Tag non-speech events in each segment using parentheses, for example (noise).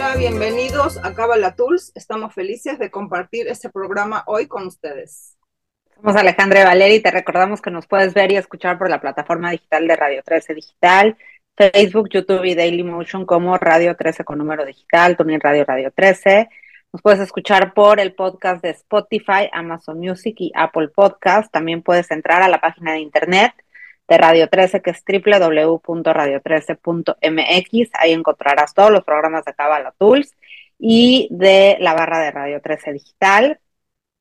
Hola, bienvenidos a Cabala Tools. Estamos felices de compartir este programa hoy con ustedes. Somos Alejandra y Valeri y te recordamos que nos puedes ver y escuchar por la plataforma digital de Radio 13 Digital, Facebook, YouTube y Dailymotion como Radio 13 con número digital, Tuning Radio Radio 13. Nos puedes escuchar por el podcast de Spotify, Amazon Music y Apple Podcast. También puedes entrar a la página de internet de Radio 13, que es www.radio13.mx. Ahí encontrarás todos los programas de Cabala Tools y de la barra de Radio 13 Digital.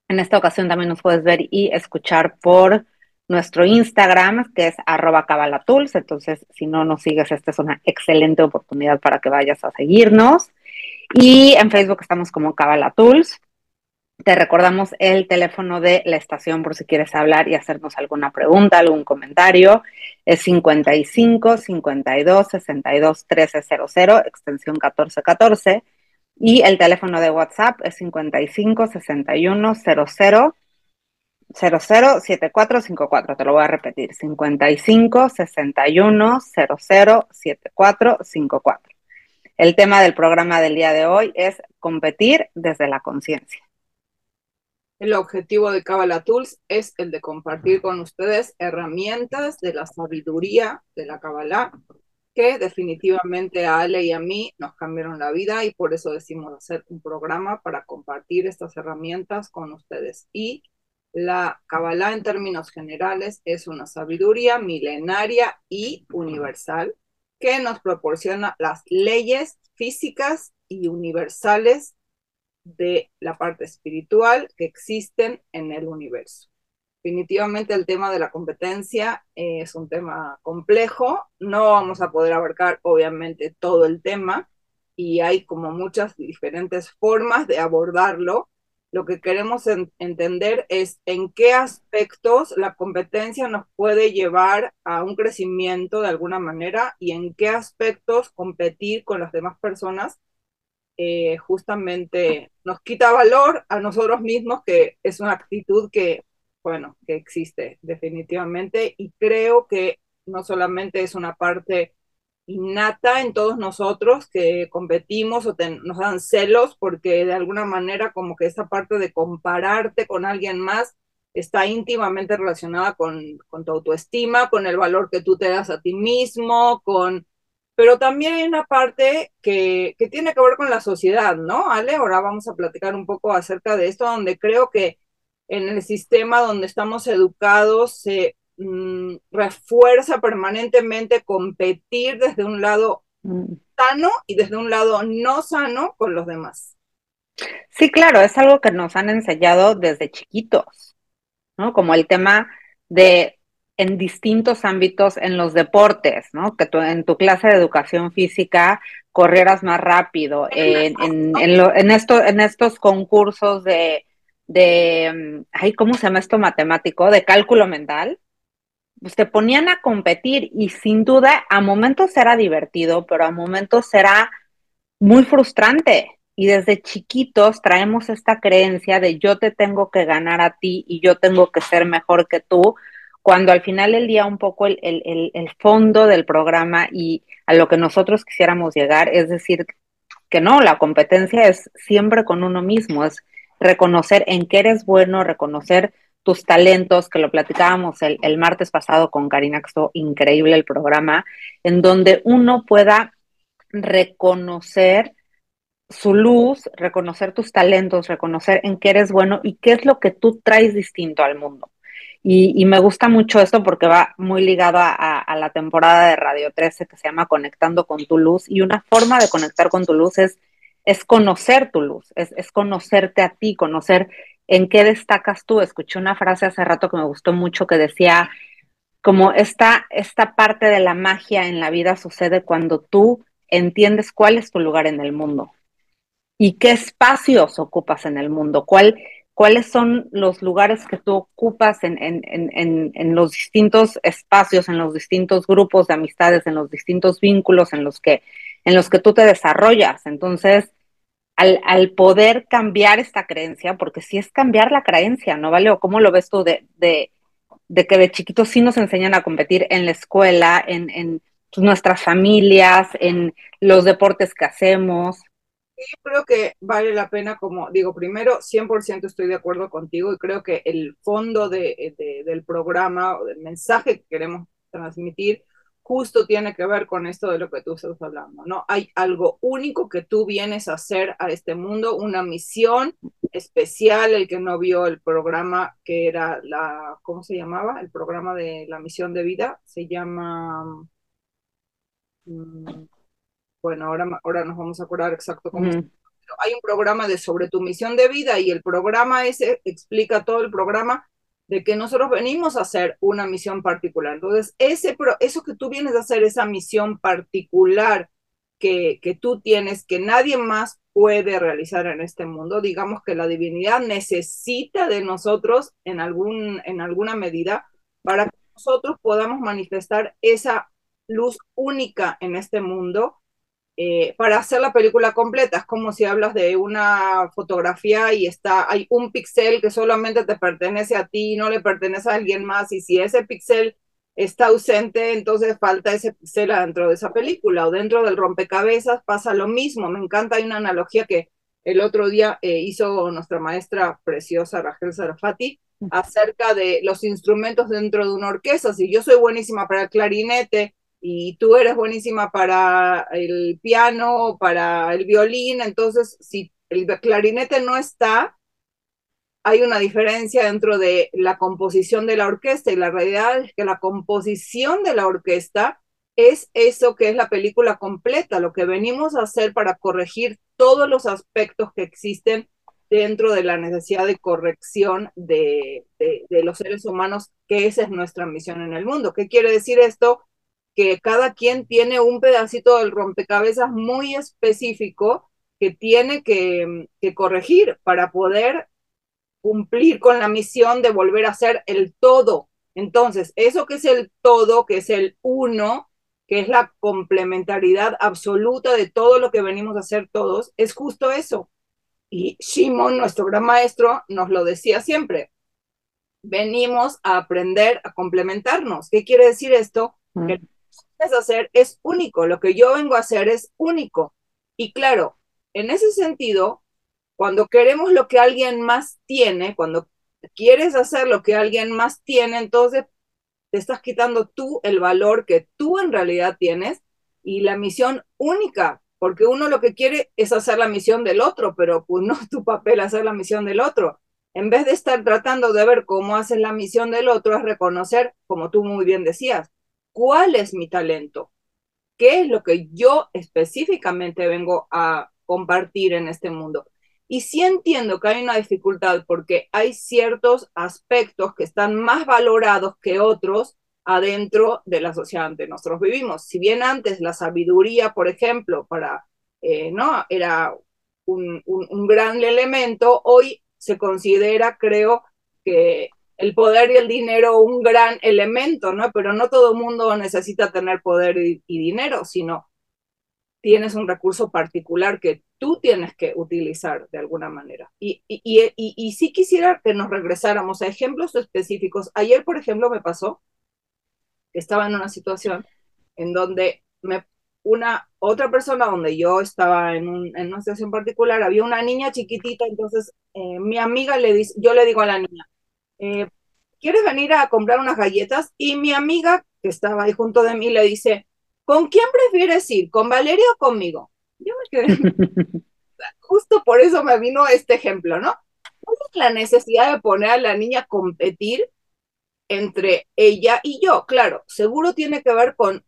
En esta ocasión también nos puedes ver y escuchar por nuestro Instagram, que es arroba cabalatools. Entonces, si no nos sigues, esta es una excelente oportunidad para que vayas a seguirnos. Y en Facebook estamos como Cabalatools. Te recordamos el teléfono de la estación por si quieres hablar y hacernos alguna pregunta, algún comentario. Es 55 52 62 1300, extensión 1414. Y el teléfono de WhatsApp es 55 61 00 007454. Te lo voy a repetir. 55 61 00 7454. El tema del programa del día de hoy es competir desde la conciencia. El objetivo de Kabbalah Tools es el de compartir con ustedes herramientas de la sabiduría de la Kabbalah que definitivamente a Ale y a mí nos cambiaron la vida y por eso decimos hacer un programa para compartir estas herramientas con ustedes. Y la Kabbalah en términos generales es una sabiduría milenaria y universal que nos proporciona las leyes físicas y universales de la parte espiritual que existen en el universo. Definitivamente el tema de la competencia es un tema complejo, no vamos a poder abarcar obviamente todo el tema y hay como muchas diferentes formas de abordarlo. Lo que queremos entender es en qué aspectos la competencia nos puede llevar a un crecimiento de alguna manera y en qué aspectos competir con las demás personas eh, justamente nos quita valor a nosotros mismos, que es una actitud que, bueno, que existe definitivamente y creo que no solamente es una parte innata en todos nosotros que competimos o nos dan celos porque de alguna manera como que esa parte de compararte con alguien más está íntimamente relacionada con, con tu autoestima, con el valor que tú te das a ti mismo, con pero también hay una parte que, tiene que ver con la sociedad, ¿no? Ale, ahora vamos a platicar un poco acerca de esto, donde creo que en el sistema donde estamos educados se mm, refuerza permanentemente competir desde un lado mm. sano y desde un lado no sano con los demás. Sí, claro, es algo que nos han enseñado desde chiquitos, ¿no? Como el tema de en distintos ámbitos en los deportes, ¿no? Que tú, en tu clase de educación física corrieras más rápido, en, en, esto, en estos concursos de, de, ay, ¿cómo se llama esto matemático? De cálculo mental, pues te ponían a competir y sin duda a momentos era divertido, pero a momentos era muy frustrante. Y desde chiquitos traemos esta creencia de yo te tengo que ganar a ti y yo tengo que ser mejor que tú, cuando al final del día un poco el, fondo del programa y a lo que nosotros quisiéramos llegar es decir que no, la competencia es siempre con uno mismo, es reconocer en qué eres bueno, reconocer tus talentos, que lo platicábamos el, el martes pasado con Karina, que estuvo increíble el programa, en donde uno pueda reconocer su luz, reconocer tus talentos, reconocer en qué eres bueno y qué es lo que tú traes distinto al mundo. Y, me gusta mucho esto porque va muy ligado a, la temporada de Radio 13 que se llama Conectando con tu luz. Y una forma de conectar con tu luz es, es conocer tu luz, es, es conocerte a ti, conocer en qué destacas tú. Escuché una frase hace rato que me gustó mucho que decía, como esta, esta parte de la magia en la vida sucede cuando tú entiendes cuál es tu lugar en el mundo y qué espacios ocupas en el mundo, cuál cuáles son los lugares que tú ocupas en, los distintos espacios, en los distintos grupos de amistades, en los distintos vínculos en los que, en los que tú te desarrollas. Entonces, al, poder cambiar esta creencia, porque si es cambiar la creencia, ¿no vale? ¿O cómo lo ves tú de, que de chiquitos sí nos enseñan a competir en la escuela, en, en nuestras familias, en los deportes que hacemos? Yo creo que vale la pena, como digo, primero, 100% estoy de acuerdo contigo y creo que el fondo de, de, del programa o del mensaje que queremos transmitir justo tiene que ver con esto de lo que tú estás hablando, ¿no? Hay algo único que tú vienes a hacer a este mundo, una misión especial, el que no vio el programa que era la, ¿cómo se llamaba? El programa de la misión de vida, se llama, mm, bueno, ahora, ahora nos vamos a acordar exacto cómo. Hay un programa de sobre tu misión de vida y el programa ese explica todo el programa de que nosotros venimos a hacer una misión particular. Entonces, ese, eso que tú vienes a hacer, esa misión particular que, que tú tienes, que nadie más puede realizar en este mundo, digamos que la divinidad necesita de nosotros en, algún, en alguna medida para que nosotros podamos manifestar esa luz única en este mundo eh, para hacer la película completa. Es como si hablas de una fotografía y está, hay un pixel que solamente te pertenece a ti, no le pertenece a alguien más, y si ese pixel está ausente, entonces falta ese pixel dentro de esa película, o dentro del rompecabezas pasa lo mismo. Me encanta, hay una analogía que el otro día eh, hizo nuestra maestra preciosa Rachel Sarafati acerca de los instrumentos dentro de una orquesta. Si yo soy buenísima para el clarinete, y tú eres buenísima para el piano, para el violín, entonces si el clarinete no está, hay una diferencia dentro de la composición de la orquesta y la realidad es que la composición de la orquesta es eso que es la película completa, lo que venimos a hacer para corregir todos los aspectos que existen dentro de la necesidad de corrección de, de, de los seres humanos, que esa es nuestra misión en el mundo. ¿Qué quiere decir esto? Que cada quien tiene un pedacito del rompecabezas muy específico que tiene que, corregir para poder cumplir con la misión de volver a ser el todo. Entonces, eso que es el todo, que es el uno, que es la complementariedad absoluta de todo lo que venimos a hacer todos, es justo eso. Y Shimon, nuestro gran maestro, nos lo decía siempre. Venimos a aprender a complementarnos. ¿Qué quiere decir esto? Que hacer es único, lo que yo vengo a hacer es único. Y claro, en ese sentido, cuando queremos lo que alguien más tiene, cuando quieres hacer lo que alguien más tiene, entonces te estás quitando tú el valor que tú en realidad tienes y la misión única, porque uno lo que quiere es hacer la misión del otro, pero pues no es tu papel hacer la misión del otro. En vez de estar tratando de ver cómo haces la misión del otro, es reconocer, como tú muy bien decías, cuál es mi talento, qué es lo que yo específicamente vengo a compartir en este mundo. Y sí entiendo que hay una dificultad porque hay ciertos aspectos que están más valorados que otros adentro de la sociedad en nosotros vivimos. Si bien antes la sabiduría, por ejemplo, para, eh, ¿no? Era un gran elemento, hoy se considera, creo, que el poder y el dinero un gran elemento, ¿no? Pero no todo el mundo necesita tener poder y, dinero, sino tienes un recurso particular que tú tienes que utilizar de alguna manera. Y, y, y, sí quisiera que nos regresáramos a ejemplos específicos. Ayer, por ejemplo, me pasó estaba en una situación en donde me, una otra persona, donde yo estaba en una situación particular, había una niña chiquitita, entonces eh, mi amiga le dice, yo le digo a la niña, eh, ¿quieres venir a comprar unas galletas? Y mi amiga, que estaba ahí junto de mí, le dice, ¿con quién prefieres ir? ¿Con Valeria o conmigo? Yo me quedé. (laughs) Justo por eso me vino este ejemplo, ¿no? ¿Cuál es la necesidad de poner a la niña a competir entre ella y yo? Claro, seguro tiene que ver con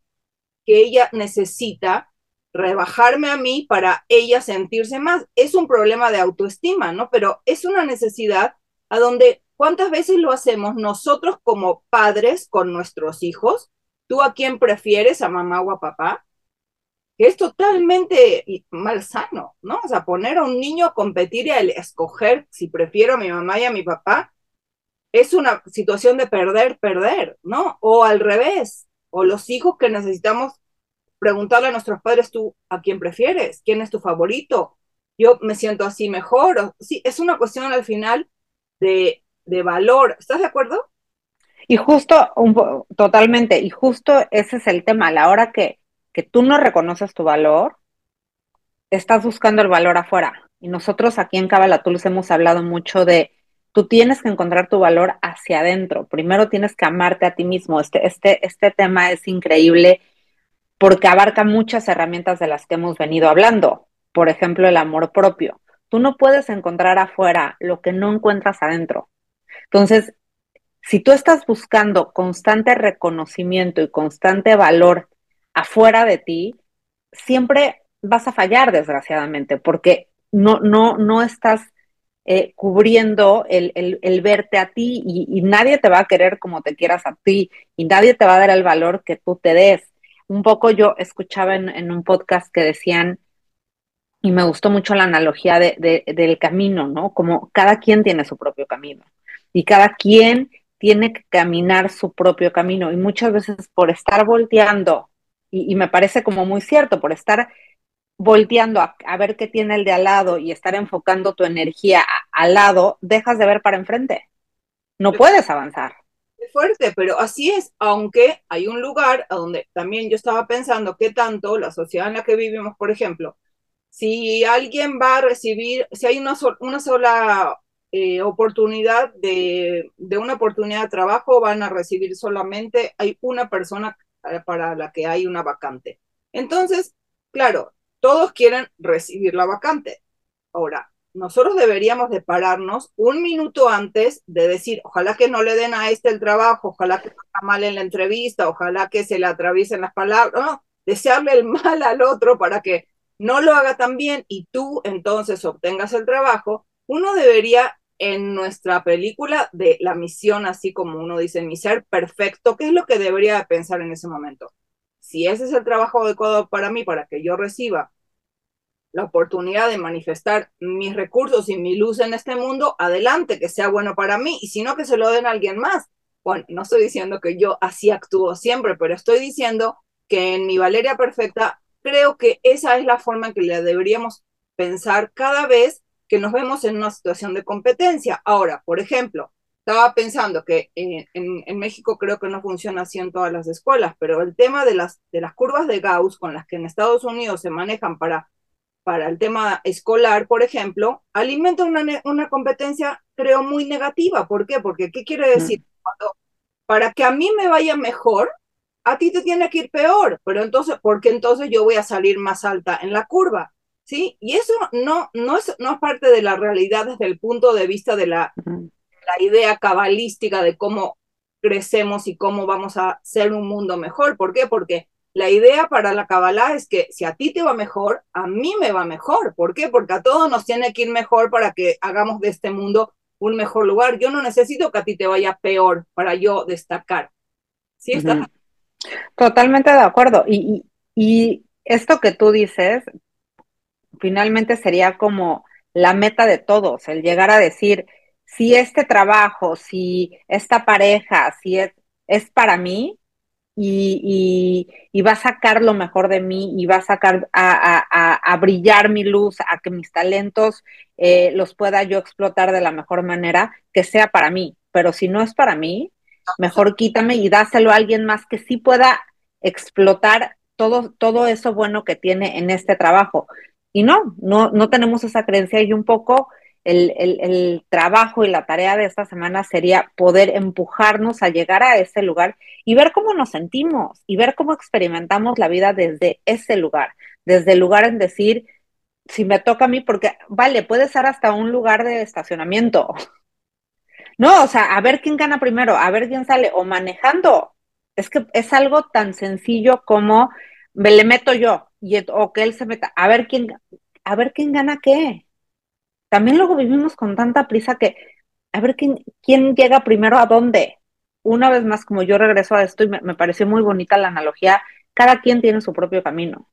que ella necesita rebajarme a mí para ella sentirse más. Es un problema de autoestima, ¿no? Pero es una necesidad a donde ¿Cuántas veces lo hacemos nosotros como padres con nuestros hijos? ¿Tú a quién prefieres, a mamá o a papá? Que es totalmente malsano, ¿no? O sea, poner a un niño a competir y a escoger si prefiero a mi mamá y a mi papá es una situación de perder, perder, ¿no? O al revés, o los hijos que necesitamos preguntarle a nuestros padres, tú, ¿a quién prefieres? ¿Quién es tu favorito? Yo me siento así mejor. sí, es una cuestión al final de de valor. ¿Estás de acuerdo? Y justo, totalmente, y justo ese es el tema, a la hora que, que tú no reconoces tu valor, estás buscando el valor afuera. Y nosotros aquí en Cabalatulus hemos hablado mucho de tú tienes que encontrar tu valor hacia adentro. Primero tienes que amarte a ti mismo. Este, este, este tema es increíble porque abarca muchas herramientas de las que hemos venido hablando. Por ejemplo, el amor propio. Tú no puedes encontrar afuera lo que no encuentras adentro. Entonces, si tú estás buscando constante reconocimiento y constante valor afuera de ti, siempre vas a fallar, desgraciadamente, porque no, no, no estás eh, cubriendo el, el, verte a ti y, nadie te va a querer como te quieras a ti y nadie te va a dar el valor que tú te des. Un poco yo escuchaba en, un podcast que decían, y me gustó mucho la analogía de, del camino, ¿no? Como cada quien tiene su propio camino y cada quien tiene que caminar su propio camino y muchas veces por estar volteando, y, y me parece como muy cierto, por estar volteando a, ver qué tiene el de al lado y estar enfocando tu energía al lado, dejas de ver para enfrente. No puedes avanzar. Es fuerte, pero así es, aunque hay un lugar a donde también yo estaba pensando que tanto la sociedad en la que vivimos, por ejemplo, si alguien va a recibir, si hay una, una sola eh, oportunidad de, de, una oportunidad de trabajo, van a recibir solamente, hay una persona para la que hay una vacante. Entonces, claro, todos quieren recibir la vacante. Ahora, nosotros deberíamos de pararnos un minuto antes de decir, ojalá que no le den a este el trabajo, ojalá que no mal en la entrevista, ojalá que se le atraviesen las palabras, no, desearle el mal al otro para que no lo haga tan bien y tú entonces obtengas el trabajo, uno debería en nuestra película de la misión, así como uno dice, mi ser perfecto, ¿qué es lo que debería pensar en ese momento? si ese es el trabajo adecuado para mí, para que yo reciba la oportunidad de manifestar mis recursos y mi luz en este mundo, adelante, que sea bueno para mí, y si no, que se lo den a alguien más. Bueno, no estoy diciendo que yo así actúo siempre, pero estoy diciendo que en mi Valeria Perfecta creo que esa es la forma en que le deberíamos pensar cada vez que nos vemos en una situación de competencia. Ahora, por ejemplo, estaba pensando que en, en, México creo que no funciona así en todas las escuelas, pero el tema de las, de las curvas de Gauss con las que en Estados Unidos se manejan para, para el tema escolar, por ejemplo, alimenta una, una competencia, creo, muy negativa. ¿Por qué? Porque, ¿qué quiere decir? para que a mí me vaya mejor, a ti te tiene que ir peor, pero entonces, porque entonces yo voy a salir más alta en la curva. ¿Sí? Y eso no, no, es, no es parte de la realidad desde el punto de vista de la, la idea cabalística de cómo crecemos y cómo vamos a ser un mundo mejor. ¿Por qué? Porque la idea para la Kabbalah es que si a ti te va mejor, a mí me va mejor. ¿Por qué? Porque a todos nos tiene que ir mejor para que hagamos de este mundo un mejor lugar. Yo no necesito que a ti te vaya peor para yo destacar. ¿Sí estás? Totalmente de acuerdo. Y, y esto que tú dices, finalmente sería como la meta de todos, el llegar a decir, si este trabajo, si esta pareja, si es, es para mí y, va a sacar lo mejor de mí y va a sacar a, brillar mi luz, a que mis talentos eh, los pueda yo explotar de la mejor manera, que sea para mí. Pero si no es para mí, mejor quítame y dáselo a alguien más que sí pueda explotar todo, todo eso bueno que tiene en este trabajo. Y no, no, no tenemos esa creencia y un poco el, trabajo y la tarea de esta semana sería poder empujarnos a llegar a ese lugar y ver cómo nos sentimos y ver cómo experimentamos la vida desde ese lugar, desde el lugar en decir, si me toca a mí, porque vale, puede ser hasta un lugar de estacionamiento. No, o sea, a ver quién gana primero, a ver quién sale, o manejando. Es que es algo tan sencillo como me le meto yo y, o que él se meta, a ver quién, a ver quién gana qué también luego vivimos con tanta prisa que a ver quién, quién llega primero a dónde. Una vez más, como yo regreso a esto y me, pareció muy bonita la analogía, cada quien tiene su propio camino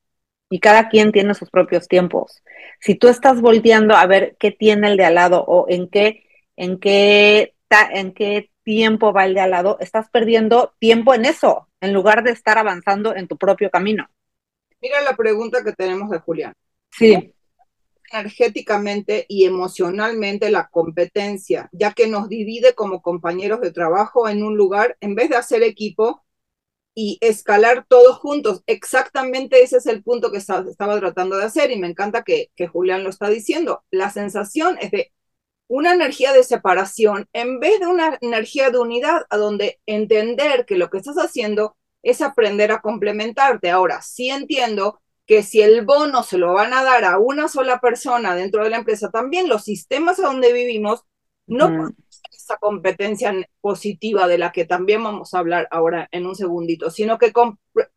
y cada quien tiene sus propios tiempos. Si tú estás volteando a ver qué tiene el de al lado o en qué, en qué, en qué tiempo va el de al lado, estás perdiendo tiempo en eso, en lugar de estar avanzando en tu propio camino. Mira la pregunta que tenemos de Julián. Sí energéticamente y emocionalmente la competencia, ya que nos divide como compañeros de trabajo en un lugar, en vez de hacer equipo y escalar todos juntos. Exactamente ese es el punto que estaba, tratando de hacer y me encanta que, que Julián lo está diciendo. La sensación es de una energía de separación en vez de una energía de unidad, a donde entender que lo que estás haciendo es aprender a complementarte. Ahora, sí entiendo que si el bono se lo van a dar a una sola persona dentro de la empresa, también los sistemas a donde vivimos no mm. esa competencia positiva de la que también vamos a hablar ahora en un segundito, sino que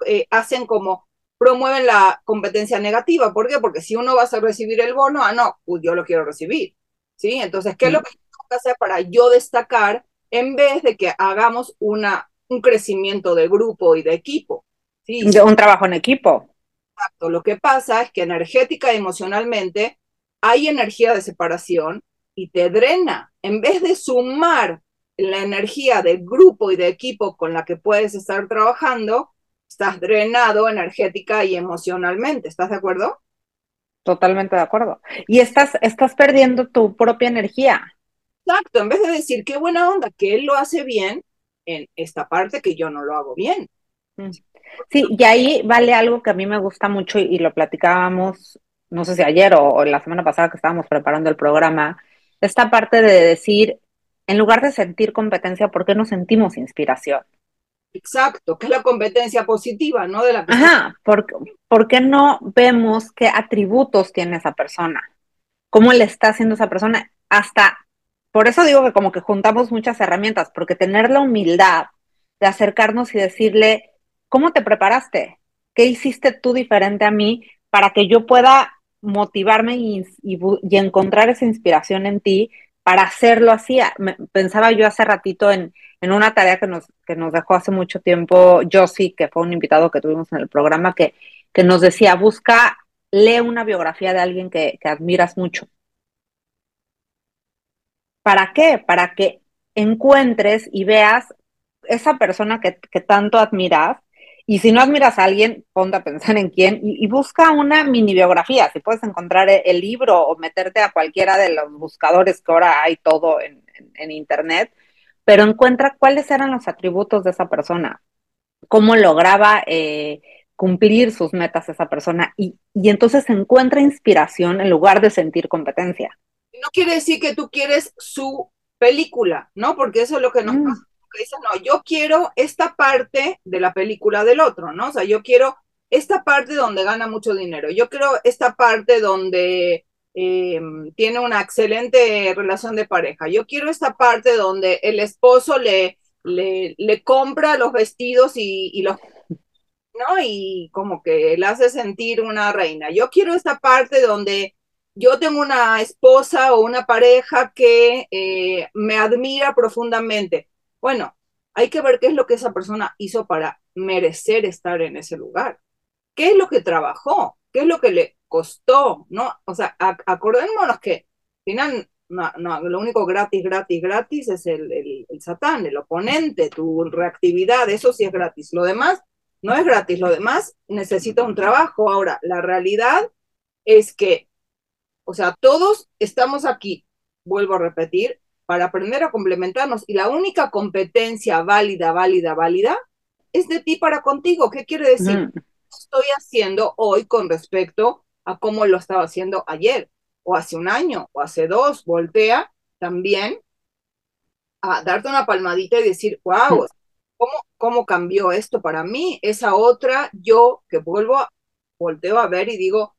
eh, hacen como promueven la competencia negativa. ¿Por qué? Porque si uno va a recibir el bono, ah, no, pues yo lo quiero recibir. ¿Sí? Entonces, ¿qué es lo mm. que tengo que hacer para yo destacar en vez de que hagamos una, un crecimiento de grupo y de equipo? ¿sí? un trabajo en equipo. Exacto. Lo que pasa es que energética y emocionalmente hay energía de separación y te drena. En vez de sumar la energía de grupo y de equipo con la que puedes estar trabajando, estás drenado energética y emocionalmente. ¿Estás de acuerdo? Totalmente de acuerdo. Y estás, estás perdiendo tu propia energía. Exacto, en vez de decir qué buena onda, que él lo hace bien en esta parte que yo no lo hago bien. Mm. Sí, y ahí vale algo que a mí me gusta mucho y, lo platicábamos, no sé si ayer o, la semana pasada que estábamos preparando el programa, esta parte de decir, en lugar de sentir competencia, ¿por qué no sentimos inspiración? Exacto, que es la competencia positiva, ¿no? De la Ajá, ¿por, ¿por qué no vemos qué atributos tiene esa persona? ¿Cómo le está haciendo esa persona? Hasta, por eso digo que como que juntamos muchas herramientas, porque tener la humildad de acercarnos y decirle, ¿Cómo te preparaste? ¿Qué hiciste tú diferente a mí para que yo pueda motivarme y, encontrar esa inspiración en ti para hacerlo así? pensaba yo hace ratito en, una tarea que nos, que nos dejó hace mucho tiempo Josie, que fue un invitado que tuvimos en el programa, que, que nos decía, busca, lee una biografía de alguien que, admiras mucho. ¿Para qué? Para que encuentres y veas esa persona que, tanto admiras y si no admiras a alguien, ponte a pensar en quién y, busca una mini biografía. Si puedes encontrar e, el, libro o meterte a cualquiera de los buscadores que ahora hay todo en, Internet, pero encuentra cuáles eran los atributos de esa persona, cómo lograba eh, cumplir sus metas esa persona y, entonces encuentra inspiración en lugar de sentir competencia. No quiere decir que tú quieres su película, ¿no? Porque eso es lo que nos mm. pasa que dicen, no, yo quiero esta parte de la película del otro, ¿no? O sea, yo quiero esta parte donde gana mucho dinero, yo quiero esta parte donde em, tiene una excelente relación de pareja, yo quiero esta parte donde el esposo le, le, le compra los vestidos y, y los ¿no? Y como que le hace sentir una reina. Yo quiero esta parte donde yo tengo una esposa o una pareja que eh, me admira profundamente. Bueno, hay que ver qué es lo que esa persona hizo para merecer estar en ese lugar. ¿Qué es lo que trabajó? ¿Qué es lo que le costó? ¿No? O sea, acordémonos que final, no, no, lo único gratis, gratis, gratis es el, el, el satán, el oponente, tu reactividad, eso sí es gratis. Lo demás no es gratis, lo demás necesita un trabajo. Ahora, la realidad es que, o sea, todos estamos aquí, vuelvo a repetir, para aprender a complementarnos. Y la única competencia válida, válida, válida, es de ti para contigo. ¿Qué quiere decir? Estoy haciendo hoy con respecto a cómo lo estaba haciendo ayer, o hace un año, o hace dos. Voltea también a darte una palmadita y decir, wow, ¿cómo, cómo cambió esto para mí? Esa otra, yo que vuelvo, a, volteo a ver y digo,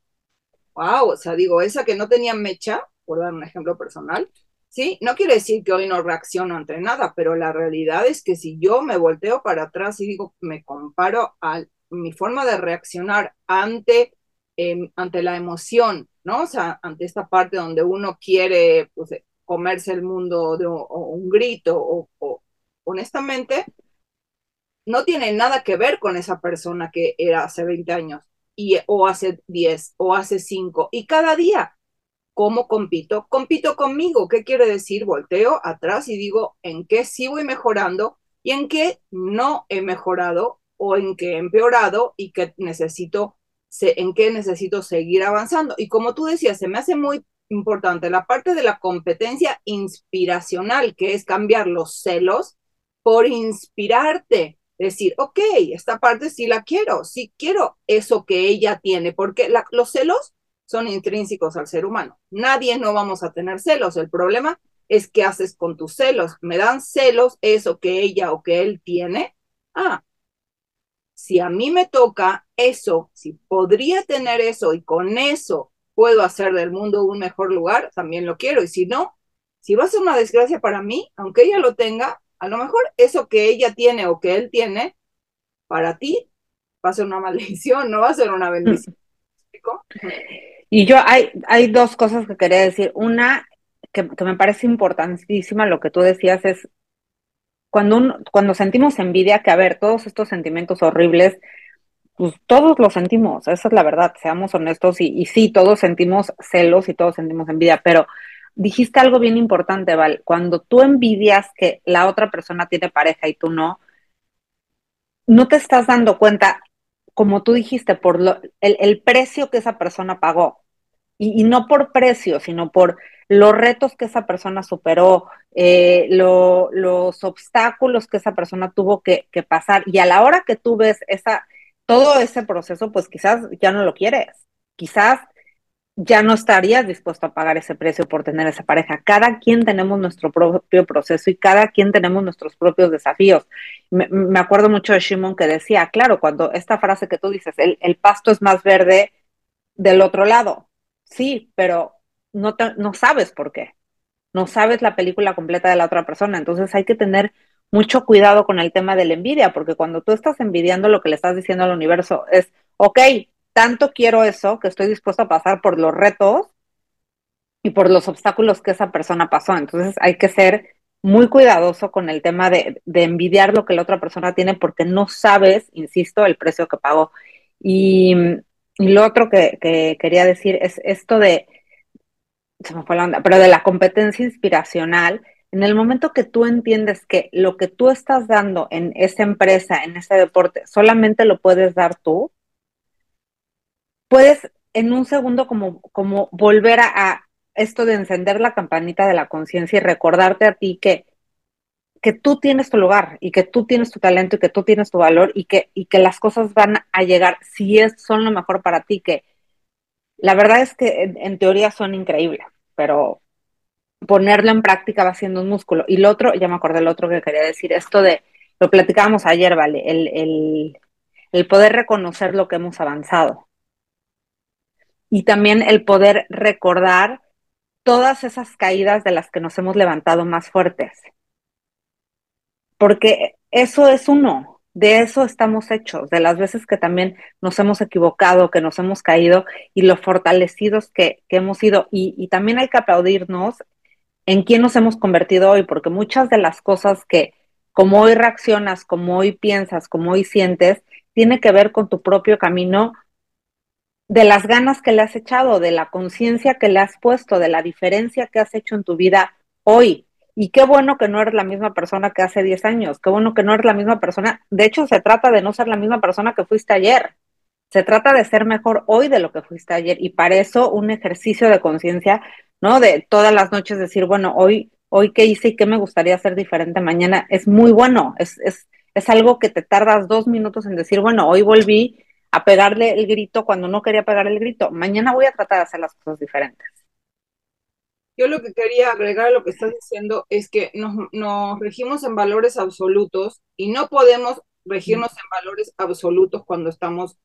wow, o sea, digo, esa que no tenía mecha, por dar un ejemplo personal, ¿sí? No quiere decir que hoy no reacciono ante nada, pero la realidad es que si yo me volteo para atrás y digo, me comparo a mi forma de reaccionar ante, em, ante la emoción, ¿no? O sea, ante esta parte donde uno quiere pues, comerse el mundo de un, grito, o, honestamente, no tiene nada que ver con esa persona que era hace 20 años, y, o hace 10, o hace 5, y cada día ¿Cómo compito? Compito conmigo. ¿Qué quiere decir? Volteo atrás y digo en qué sí voy mejorando y en qué no he mejorado o en qué he empeorado y que necesito, en qué necesito seguir avanzando. Y como tú decías, se me hace muy importante la parte de la competencia inspiracional, que es cambiar los celos por inspirarte. Decir, ok, esta parte sí la quiero, sí quiero eso que ella tiene, porque los celos son intrínsecos al ser humano. Nadie no vamos a tener celos. El problema es qué haces con tus celos. ¿Me dan celos eso que ella o que él tiene? Ah, si a mí me toca eso, si podría tener eso y con eso puedo hacer del mundo un mejor lugar, también lo quiero. Y si no, si va a ser una desgracia para mí, aunque ella lo tenga, a lo mejor eso que ella tiene o que él tiene, para ti va a ser una (laughs) maldición, no va a ser una bendición. Y yo hay, hay dos cosas que quería decir. Una, que, me parece importantísima lo que tú decías, es cuando, cuando sentimos envidia, que a ver, todos estos sentimientos horribles, pues todos los sentimos, esa es la verdad, seamos honestos, y sí, todos sentimos celos y todos sentimos envidia, pero dijiste algo bien importante, Val, cuando tú envidias que la otra persona tiene pareja y tú no, no te estás dando cuenta, como tú dijiste, por lo, el, precio que esa persona pagó. Y, no por precio, sino por los retos que esa persona superó, eh, los obstáculos que esa persona tuvo que, que, pasar. Y a la hora que tú ves esa, todo ese proceso, pues quizás ya no lo quieres. Quizás ya no estarías dispuesto a pagar ese precio por tener esa pareja. Cada quien tenemos nuestro propio proceso y cada quien tenemos nuestros propios desafíos. Me, acuerdo mucho de Shimon que decía, claro, cuando esta frase que tú dices, el, pasto es más verde del otro lado. Sí, pero no, no sabes por qué. No sabes la película completa de la otra persona. Entonces hay que tener mucho cuidado con el tema de la envidia, porque cuando tú estás envidiando lo que le estás diciendo al universo es, ok, tanto quiero eso que estoy dispuesto a pasar por los retos y por los obstáculos que esa persona pasó. Entonces hay que ser muy cuidadoso con el tema de, envidiar lo que la otra persona tiene porque no sabes, insisto, el precio que pagó. Y, lo otro que, que, quería decir es esto de, se me fue la onda, pero de la competencia inspiracional. En el momento que tú entiendes que lo que tú estás dando en esa empresa, en ese deporte, solamente lo puedes dar tú, puedes en un segundo como, como volver a, esto de encender la campanita de la conciencia y recordarte a ti que, que tú tienes tu lugar y que tú tienes tu talento y que tú tienes tu valor y que, y que las cosas van a llegar si es, son lo mejor para ti, que la verdad es que en, teoría son increíbles, pero ponerlo en práctica va siendo un músculo. Y lo otro, ya me acordé el otro que quería decir, esto de, lo platicábamos ayer, ¿vale? El, el, el poder reconocer lo que hemos avanzado y también el poder recordar todas esas caídas de las que nos hemos levantado más fuertes. Porque eso es uno, de eso estamos hechos, de las veces que también nos hemos equivocado, que nos hemos caído y lo fortalecidos que, hemos sido. Y, y, también hay que aplaudirnos en quién nos hemos convertido hoy, porque muchas de las cosas que como hoy reaccionas, como hoy piensas, como hoy sientes, tiene que ver con tu propio camino de las ganas que le has echado, de la conciencia que le has puesto, de la diferencia que has hecho en tu vida hoy. Y qué bueno que no eres la misma persona que hace 10 años, qué bueno que no eres la misma persona. De hecho, se trata de no ser la misma persona que fuiste ayer. Se trata de ser mejor hoy de lo que fuiste ayer. Y para eso un ejercicio de conciencia, ¿no? De todas las noches decir, bueno, hoy, hoy qué hice y qué me gustaría hacer diferente mañana, es muy bueno. Es, es, es algo que te tardas dos minutos en decir, bueno, hoy volví a pegarle el grito cuando no quería pegar el grito. Mañana voy a tratar de hacer las cosas diferentes. Yo lo que quería agregar a lo que estás diciendo es que nos, regimos en valores absolutos y no podemos regirnos en valores absolutos cuando estamos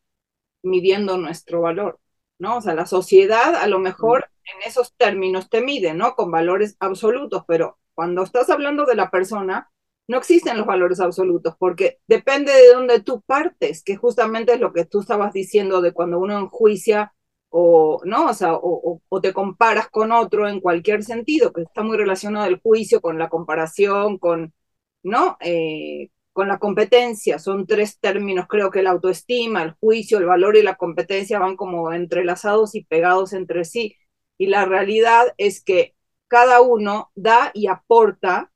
midiendo nuestro valor, ¿no? O sea, la sociedad a lo mejor en esos términos te mide, ¿no? Con valores absolutos, pero cuando estás hablando de la persona, no existen los valores absolutos, porque depende de dónde tú partes, que justamente es lo que tú estabas diciendo de cuando uno enjuicia o, ¿no? O, sea, o, te comparas con otro en cualquier sentido, que está muy relacionado el juicio con la comparación, con, ¿no? Eh, con la competencia. Son tres términos, creo que la autoestima, el juicio, el valor y la competencia van como entrelazados y pegados entre sí. Y la realidad es que cada uno da y aporta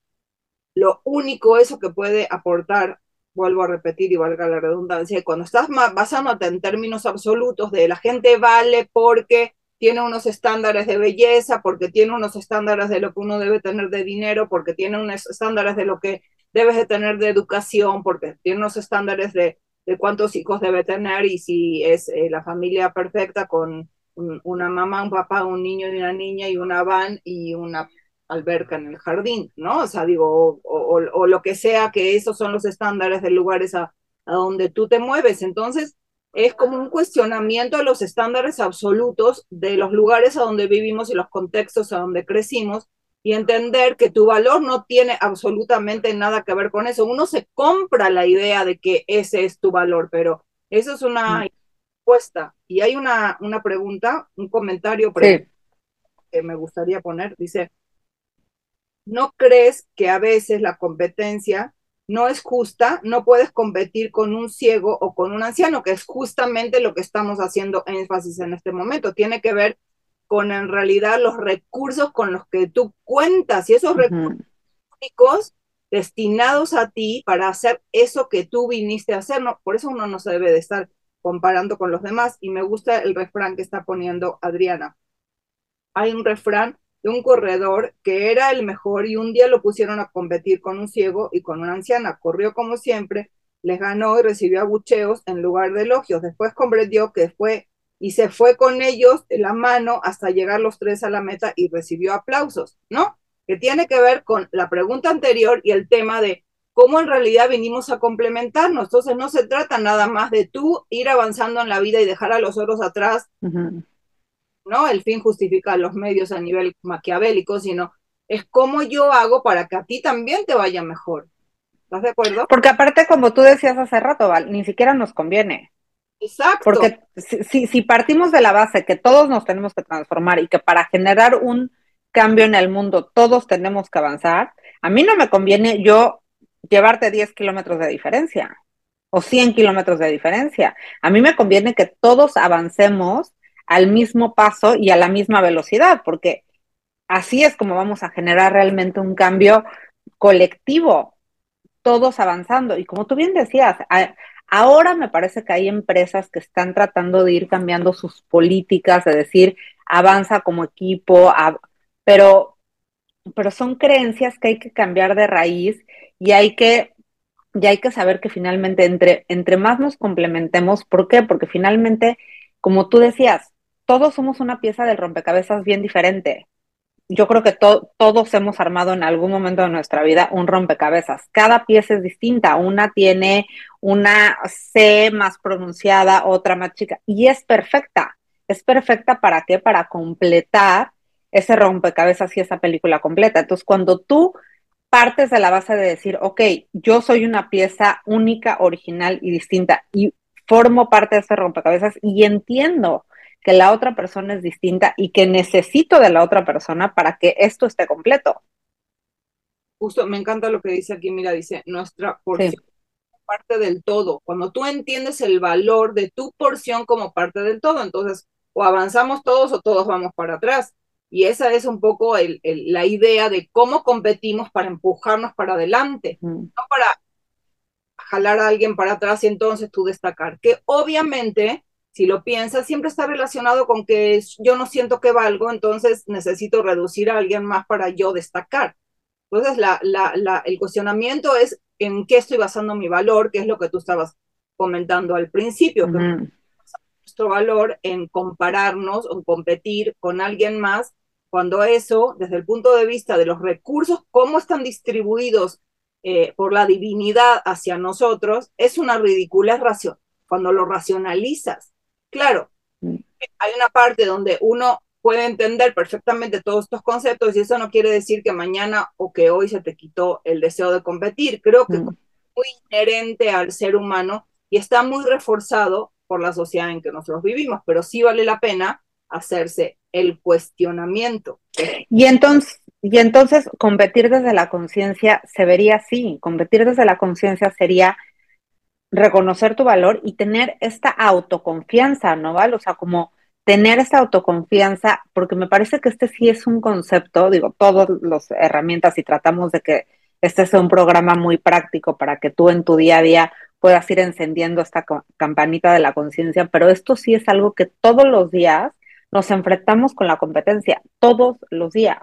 lo único eso que puede aportar, vuelvo a repetir y valga la redundancia, cuando estás basándote en términos absolutos de la gente vale porque tiene unos estándares de belleza, porque tiene unos estándares de lo que uno debe tener de dinero, porque tiene unos estándares de lo que debes de tener de educación, porque tiene unos estándares de, de cuántos hijos debe tener y si es eh, la familia perfecta con un, una mamá, un papá, un niño y una niña y una van y una alberca en el jardín, ¿no? O sea, digo, o, o, o lo que sea, que esos son los estándares de lugares a, a donde tú te mueves. Entonces, es como un cuestionamiento a los estándares absolutos de los lugares a donde vivimos y los contextos a donde crecimos y entender que tu valor no tiene absolutamente nada que ver con eso. Uno se compra la idea de que ese es tu valor, pero eso es una respuesta. Y hay una, una pregunta, un comentario sí. que me gustaría poner. Dice, ¿no crees que a veces la competencia no es justa, no puedes competir con un ciego o con un anciano, que es justamente lo que estamos haciendo énfasis en este momento. Tiene que ver con en realidad los recursos con los que tú cuentas y esos uh -huh. recursos destinados a ti para hacer eso que tú viniste a hacer. No, por eso uno no se debe de estar comparando con los demás. Y me gusta el refrán que está poniendo Adriana. Hay un refrán de un corredor que era el mejor y un día lo pusieron a competir con un ciego y con una anciana. Corrió como siempre, les ganó y recibió abucheos en lugar de elogios. Después comprendió que fue y se fue con ellos de la mano hasta llegar los tres a la meta y recibió aplausos, ¿no? Que tiene que ver con la pregunta anterior y el tema de cómo en realidad vinimos a complementarnos. Entonces no se trata nada más de tú ir avanzando en la vida y dejar a los otros atrás. ¿No? El fin justifica los medios a nivel maquiavélico, sino es cómo yo hago para que a ti también te vaya mejor. ¿Estás de acuerdo? Porque aparte, como tú decías hace rato, Val, ni siquiera nos conviene. Exacto. Porque si, si partimos de la base que todos nos tenemos que transformar y que para generar un cambio en el mundo todos tenemos que avanzar, a mí no me conviene yo llevarte 10 kilómetros de diferencia o 100 kilómetros de diferencia. A mí me conviene que todos avancemos al mismo paso y a la misma velocidad, porque así es como vamos a generar realmente un cambio colectivo, todos avanzando. Y como tú bien decías, ahora me parece que hay empresas que están tratando de ir cambiando sus políticas, de decir, avanza como equipo, pero, pero son creencias que hay que cambiar de raíz y hay que y hay que saber que finalmente entre, entre más nos complementemos, ¿por qué? Porque finalmente, como tú decías, todos somos una pieza del rompecabezas bien diferente. Yo creo que to todos hemos armado en algún momento de nuestra vida un rompecabezas. Cada pieza es distinta. Una tiene una C más pronunciada, otra más chica. Y es perfecta. ¿Es perfecta para qué? Para completar ese rompecabezas y esa película completa. Entonces, cuando tú partes de la base de decir, ok, yo soy una pieza única, original y distinta y formo parte de ese rompecabezas y entiendo que la otra persona es distinta y que necesito de la otra persona para que esto esté completo. Justo, me encanta lo que dice aquí, mira, dice, nuestra porción sí. parte del todo. Cuando tú entiendes el valor de tu porción como parte del todo, entonces o avanzamos todos o todos vamos para atrás. Y esa es un poco el, el, la idea de cómo competimos para empujarnos para adelante, mm. no para jalar a alguien para atrás y entonces tú destacar. Que obviamente si lo piensas, siempre está relacionado con que yo no siento que valgo, entonces necesito reducir a alguien más para yo destacar. Entonces, la, la, la, el cuestionamiento es en qué estoy basando mi valor, que es lo que tú estabas comentando al principio, uh -huh. que nuestro valor en compararnos o competir con alguien más, cuando eso, desde el punto de vista de los recursos, cómo están distribuidos eh, por la divinidad hacia nosotros, es una ridícula ración. Cuando lo racionalizas, Claro, hay una parte donde uno puede entender perfectamente todos estos conceptos y eso no quiere decir que mañana o que hoy se te quitó el deseo de competir. Creo que mm. es muy inherente al ser humano y está muy reforzado por la sociedad en que nosotros vivimos, pero sí vale la pena hacerse el cuestionamiento. Y entonces, y entonces competir desde la conciencia se vería así, competir desde la conciencia sería reconocer tu valor y tener esta autoconfianza, ¿no, Val? O sea, como tener esta autoconfianza, porque me parece que este sí es un concepto, digo, todas las herramientas y tratamos de que este sea un programa muy práctico para que tú en tu día a día puedas ir encendiendo esta campanita de la conciencia, pero esto sí es algo que todos los días nos enfrentamos con la competencia, todos los días.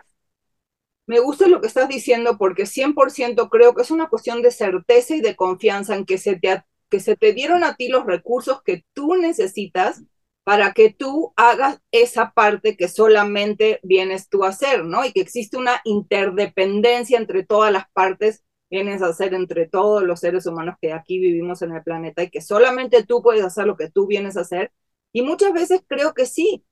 me gusta lo que estás diciendo porque 100% creo que es una cuestión de certeza y de confianza en que se te, que se te dieron a ti los recursos que tú necesitas para que tú hagas esa parte que solamente vienes tú a hacer, ¿no? Y que existe una interdependencia entre todas las partes, vienes a hacer entre todos los seres humanos que aquí vivimos en el planeta y que solamente tú puedes hacer lo que tú vienes a hacer. Y muchas veces creo que sí,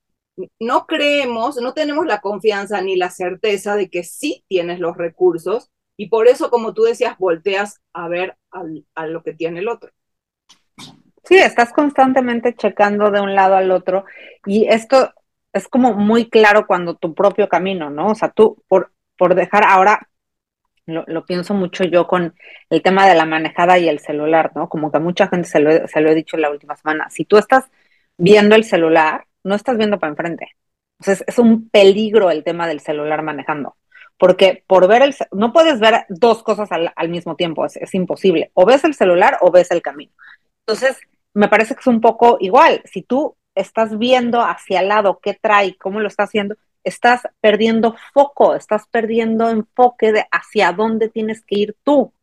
no creemos, no tenemos la confianza ni la certeza de que sí tienes los recursos y por eso, como tú decías, volteas a ver a lo que tiene el otro. Sí, estás constantemente checando de un lado al otro y esto es como muy claro cuando tu propio camino, ¿no? O sea, tú por, por dejar ahora, lo, pienso mucho yo con el tema de la manejada y el celular, ¿no? Como que mucha gente se lo, se lo he dicho en la última semana. Si tú estás viendo el celular, no estás viendo para enfrente. Entonces, es un peligro el tema del celular manejando. Porque por ver el, no puedes ver dos cosas al, mismo tiempo, es, es, imposible. O ves el celular o ves el camino. Entonces, me parece que es un poco igual. Si tú estás viendo hacia el lado qué trae, cómo lo está haciendo, estás perdiendo foco, estás perdiendo enfoque de hacia dónde tienes que ir tú.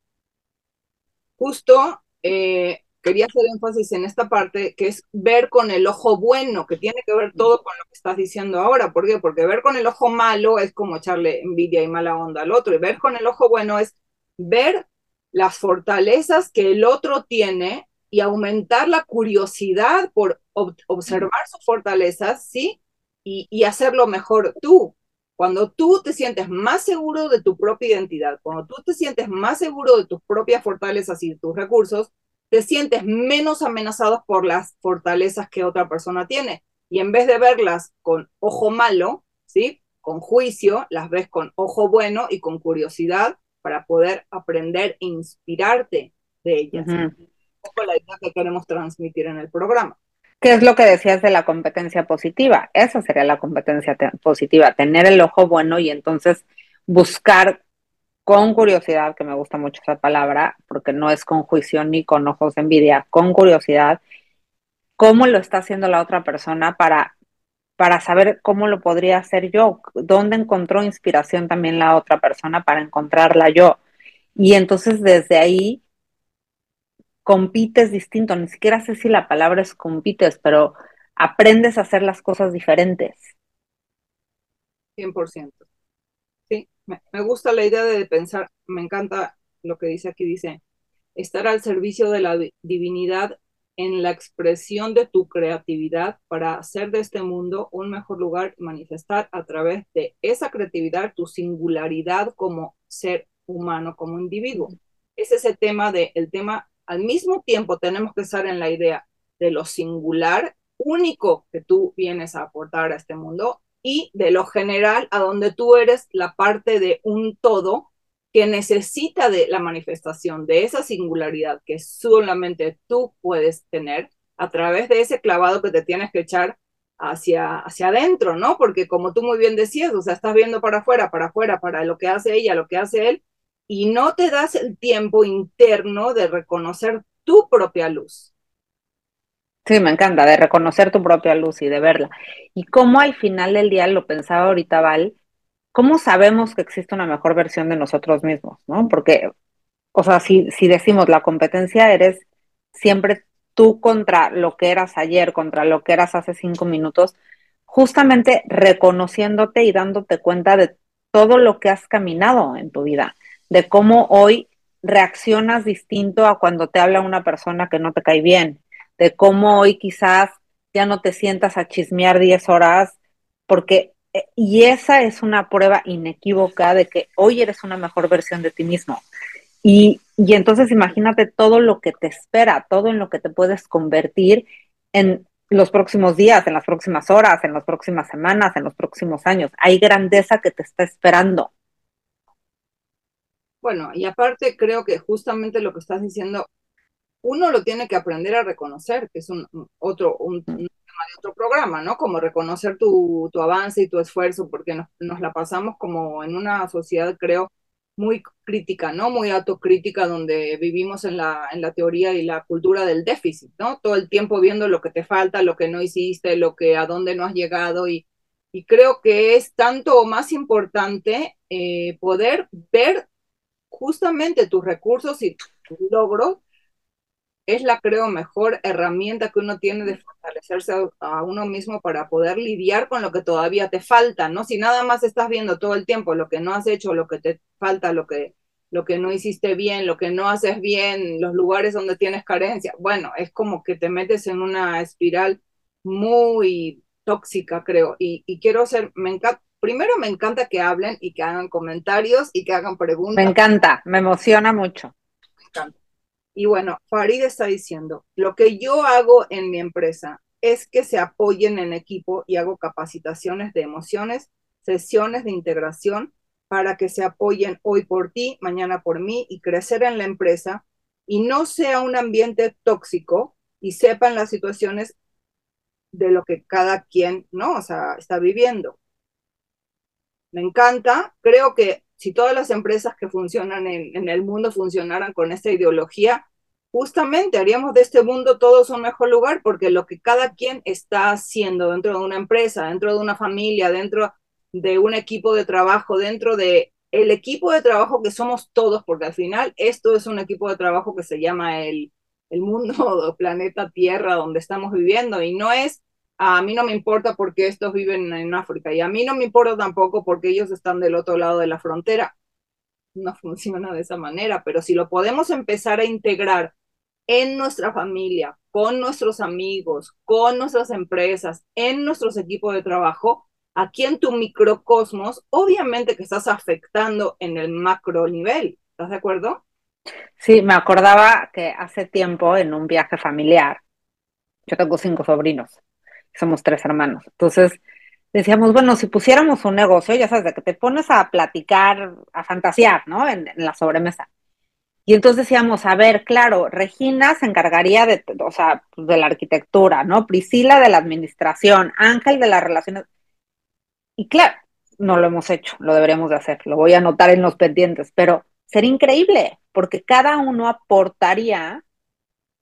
Justo eh, quería hacer énfasis en esta parte, que es ver con el ojo bueno, que tiene que ver todo con lo que estás diciendo ahora. ¿Por qué? Porque ver con el ojo malo es como echarle envidia y mala onda al otro, y ver con el ojo bueno es ver las fortalezas que el otro tiene y aumentar la curiosidad por observar sus fortalezas, ¿sí? Y, hacerlo mejor tú. Cuando tú te sientes más seguro de tu propia identidad, cuando tú te sientes más seguro de tus propias fortalezas y de tus recursos, te sientes menos amenazados por las fortalezas que otra persona tiene. Y en vez de verlas con ojo malo, ¿sí? Con juicio, las ves con ojo bueno y con curiosidad para poder aprender e inspirarte de ellas. Uh poco la idea que queremos transmitir en el programa. ¿Qué es lo que decías de la competencia positiva? Esa sería la competencia positiva, tener el ojo bueno y entonces buscar con curiosidad, que me gusta mucho esa palabra, porque no es con juicio ni con ojos de envidia, con curiosidad, cómo lo está haciendo la otra persona para, para saber cómo lo podría hacer yo, dónde encontró inspiración también la otra persona para encontrarla yo. Y entonces desde ahí compites distinto, ni siquiera sé si la palabra es compites, pero aprendes a hacer las cosas diferentes. 100%. Sí, me, gusta la idea de pensar, me encanta lo que dice aquí, dice, estar al servicio de la divinidad en la expresión de tu creatividad para hacer de este mundo un mejor lugar y manifestar a través de esa creatividad tu singularidad como ser humano, como individuo. Es ese tema de, el tema al mismo tiempo tenemos que estar en la idea de lo singular, único que tú vienes a aportar a este mundo, y de lo general, a donde tú eres la parte de un todo que necesita de la manifestación de esa singularidad que solamente tú puedes tener a través de ese clavado que te tienes que echar hacia, hacia adentro, ¿no? Porque como tú muy bien decías, o sea, estás viendo para afuera, para afuera, para lo que hace ella, lo que hace él, y no te das el tiempo interno de reconocer tu propia luz. Sí, me encanta, de reconocer tu propia luz y de verla. Y cómo al final del día, lo pensaba ahorita Val, ¿cómo sabemos que existe una mejor versión de nosotros mismos? ¿no? Porque, o sea, si, si decimos la competencia, eres siempre tú contra lo que eras ayer, contra lo que eras hace cinco minutos, justamente reconociéndote y dándote cuenta de todo lo que has caminado en tu vida de cómo hoy reaccionas distinto a cuando te habla una persona que no te cae bien, de cómo hoy quizás ya no te sientas a chismear 10 horas, porque, eh, y esa es una prueba inequívoca de que hoy eres una mejor versión de ti mismo. Y, y entonces imagínate todo lo que te espera, todo en lo que te puedes convertir en los próximos días, en las próximas horas, en las próximas semanas, en los próximos años. Hay grandeza que te está esperando. Bueno, y aparte creo que justamente lo que estás diciendo, uno lo tiene que aprender a reconocer, que es un, otro, un, tema de otro programa, ¿no? Como reconocer tu, tu avance y tu esfuerzo, porque nos, la pasamos como en una sociedad, creo, muy crítica, ¿no? Muy autocrítica, donde vivimos en la, en la teoría y la cultura del déficit, ¿no? Todo el tiempo viendo lo que te falta, lo que no hiciste, lo que, a dónde no has llegado y Y creo que es tanto o más importante eh, poder ver justamente tus recursos y tus logros es la, creo, mejor herramienta que uno tiene de fortalecerse a, uno mismo para poder lidiar con lo que todavía te falta, ¿no? Si nada más estás viendo todo el tiempo lo que no has hecho, lo que te falta, lo que, lo que no hiciste bien, lo que no haces bien, los lugares donde tienes carencia, bueno, es como que te metes en una espiral muy tóxica, creo. Y, y quiero ser, me encanta, primero me encanta que hablen y que hagan comentarios y que hagan preguntas. Me encanta, me emociona mucho. Me encanta. Y bueno, Farid está diciendo, lo que yo hago en mi empresa es que se apoyen en equipo y hago capacitaciones de emociones, sesiones de integración para que se apoyen hoy por ti, mañana por mí y crecer en la empresa y no sea un ambiente tóxico y sepan las situaciones de lo que cada quien, ¿no? O sea, está viviendo. Me encanta, creo que si todas las empresas que funcionan en, el mundo funcionaran con esta ideología, justamente haríamos de este mundo todos un mejor lugar, porque lo que cada quien está haciendo dentro de una empresa, dentro de una familia, dentro de un equipo de trabajo, dentro de el equipo de trabajo que somos todos, porque al final esto es un equipo de trabajo que se llama el, el mundo, (laughs) planeta Tierra, donde estamos viviendo, y no es a mí no me importa porque estos viven en África y a mí no me importa tampoco porque ellos están del otro lado de la frontera. No (laughs) funciona de esa manera, pero si lo podemos empezar a integrar en nuestra familia, con nuestros amigos, con nuestras empresas, en nuestros equipos de trabajo, aquí en tu microcosmos, obviamente que estás afectando en el macro nivel. ¿Estás de acuerdo? Sí, me acordaba que hace tiempo en un viaje familiar, yo tengo cinco sobrinos, somos tres hermanos. Entonces decíamos, bueno, si pusiéramos un negocio, ya sabes, de que te pones a platicar, a fantasear, ¿no? En, la sobremesa. Y entonces decíamos, a ver, claro, Regina se encargaría de, o sea, pues, de la arquitectura, ¿no? Priscila de la administración, Ángel de las relaciones. Y claro, no lo hemos hecho, lo deberíamos de hacer, lo voy a anotar en los pendientes, pero sería increíble, porque cada uno aportaría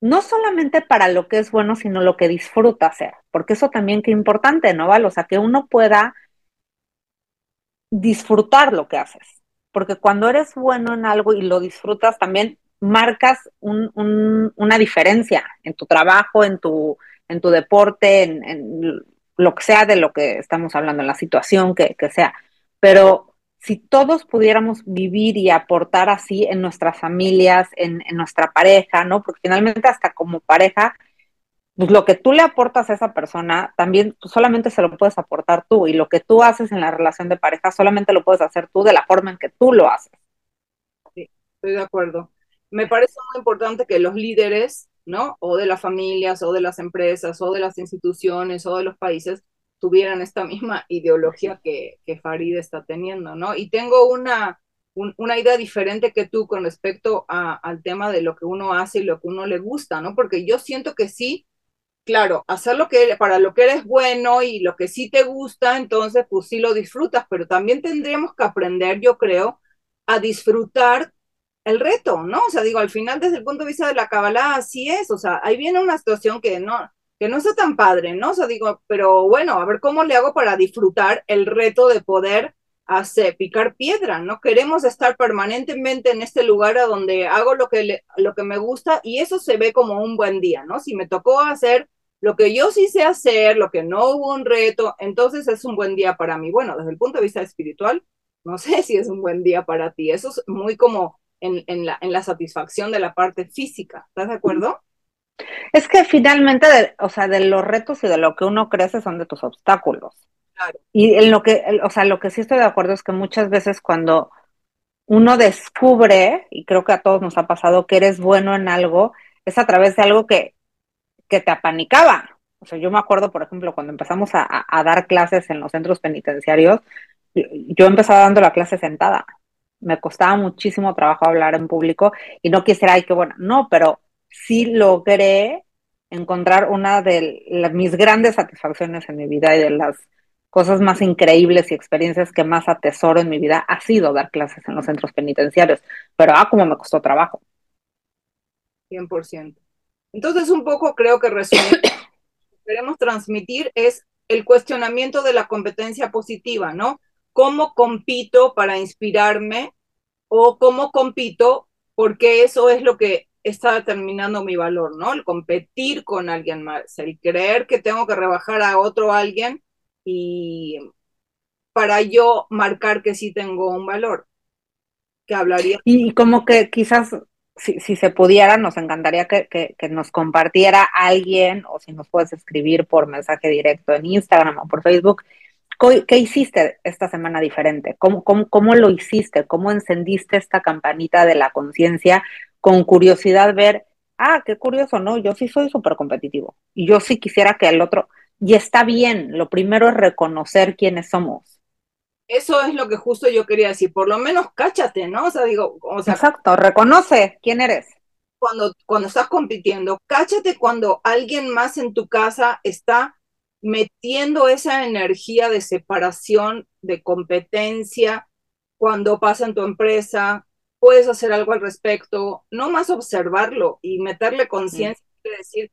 no solamente para lo que es bueno, sino lo que disfruta hacer, porque eso también que importante, ¿no, Val? O sea, que uno pueda disfrutar lo que haces, porque cuando eres bueno en algo y lo disfrutas, también marcas una diferencia en tu trabajo, en tu, en tu deporte, en, lo que sea de lo que estamos hablando, en la situación que sea. Pero si todos pudiéramos vivir y aportar así en nuestras familias, en, nuestra pareja, ¿no? Porque finalmente hasta como pareja, pues lo que tú le aportas a esa persona, también solamente se lo puedes aportar tú y lo que tú haces en la relación de pareja, solamente lo puedes hacer tú de la forma en que tú lo haces. Sí, estoy de acuerdo. Me parece muy importante que los líderes, ¿no? O de las familias, o de las empresas, o de las instituciones, o de los países, tuvieran esta misma (laughs) ideología que, que Farid está teniendo, ¿no? Y tengo una, una idea diferente que tú con respecto al tema de lo que uno hace y lo que uno le gusta, ¿no? Porque yo siento que sí, claro, hacer lo que para lo que eres bueno y lo que sí te gusta, entonces pues sí lo disfrutas, pero también tendríamos que aprender, yo creo, a disfrutar el reto, ¿no? O sea, digo, al final desde el punto de vista de la Kabbalah, así es, o sea, ahí viene una situación que no, que no está tan padre, ¿no? O sea, digo, pero bueno, a ver cómo le hago para disfrutar el reto de poder hacer, picar piedra, ¿no? Queremos estar permanentemente en este lugar a donde hago lo que, lo que me gusta y eso se ve como un buen día, ¿no? Si me tocó hacer lo que yo sí sé hacer, lo que no hubo un reto, entonces es un buen día para mí. Bueno, desde el punto de vista espiritual, no sé (laughs) si es un buen día para ti. Eso es muy como en, en, la, en la satisfacción de la parte física. ¿Estás de acuerdo? Es que finalmente, o sea, de los retos y de lo que uno crece son de tus obstáculos. Y en lo que, o sea, lo que sí estoy de acuerdo es que muchas veces cuando uno descubre, y creo que a todos nos ha pasado, que eres bueno en algo, es a través de algo que, que te apanicaba. O sea, yo me acuerdo, por ejemplo, cuando empezamos a, dar clases en los centros penitenciarios, yo empezaba dando la clase sentada. Me costaba muchísimo trabajo hablar en público y no quisiera, ay, qué bueno. No, pero sí logré encontrar una de mis grandes satisfacciones en mi vida y de las cosas más increíbles y experiencias que más atesoro en mi vida ha sido dar clases en los centros penitenciarios. Pero, ah, como me costó trabajo. 100%. Entonces, un poco creo que resumir, (coughs) lo que queremos transmitir es el cuestionamiento de la competencia positiva, ¿no? ¿Cómo compito para inspirarme o cómo compito porque eso es lo que está determinando mi valor, ¿no? El competir con alguien más, el creer que tengo que rebajar a otro alguien y para yo marcar que sí tengo un valor. Que hablaría. Y como que quizás si, si se pudiera, nos encantaría que, que, nos compartiera alguien o si nos puedes escribir por mensaje directo en Instagram o por Facebook. ¿Qué hiciste esta semana diferente? ¿Cómo, cómo, cómo lo hiciste? ¿Cómo encendiste esta campanita de la conciencia con curiosidad ver, ah, qué curioso, ¿no? Yo sí soy súper competitivo y yo sí quisiera que el otro, y está bien, lo primero es reconocer quiénes somos. Eso es lo que justo yo quería decir, por lo menos cáchate, ¿no? O sea, digo, o sea, Exacto, reconoce quién eres. Cuando, cuando estás compitiendo, cáchate cuando alguien más en tu casa está metiendo esa energía de separación, de competencia, cuando pasa en tu empresa, puedes hacer algo al respecto, no más observarlo y meterle conciencia, es decir,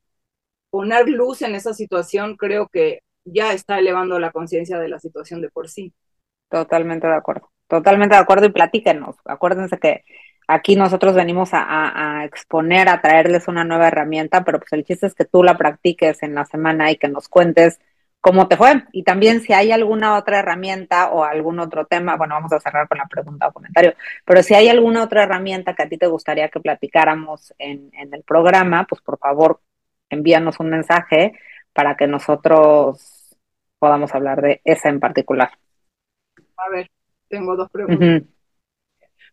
poner luz en esa situación, creo que ya está elevando la conciencia de la situación de por sí. Totalmente de acuerdo, totalmente de acuerdo y platíquenos. Acuérdense que aquí nosotros venimos a, a, exponer, a traerles una nueva herramienta, pero pues el chiste es que tú la practiques en la semana y que nos cuentes cómo te fue. Y también si hay alguna otra herramienta o algún otro tema, bueno, vamos a cerrar con la pregunta o comentario, pero si hay alguna otra herramienta que a ti te gustaría que platicáramos en, en el programa, pues por favor envíanos un mensaje para que nosotros podamos hablar de esa en particular. A ver, tengo dos preguntas.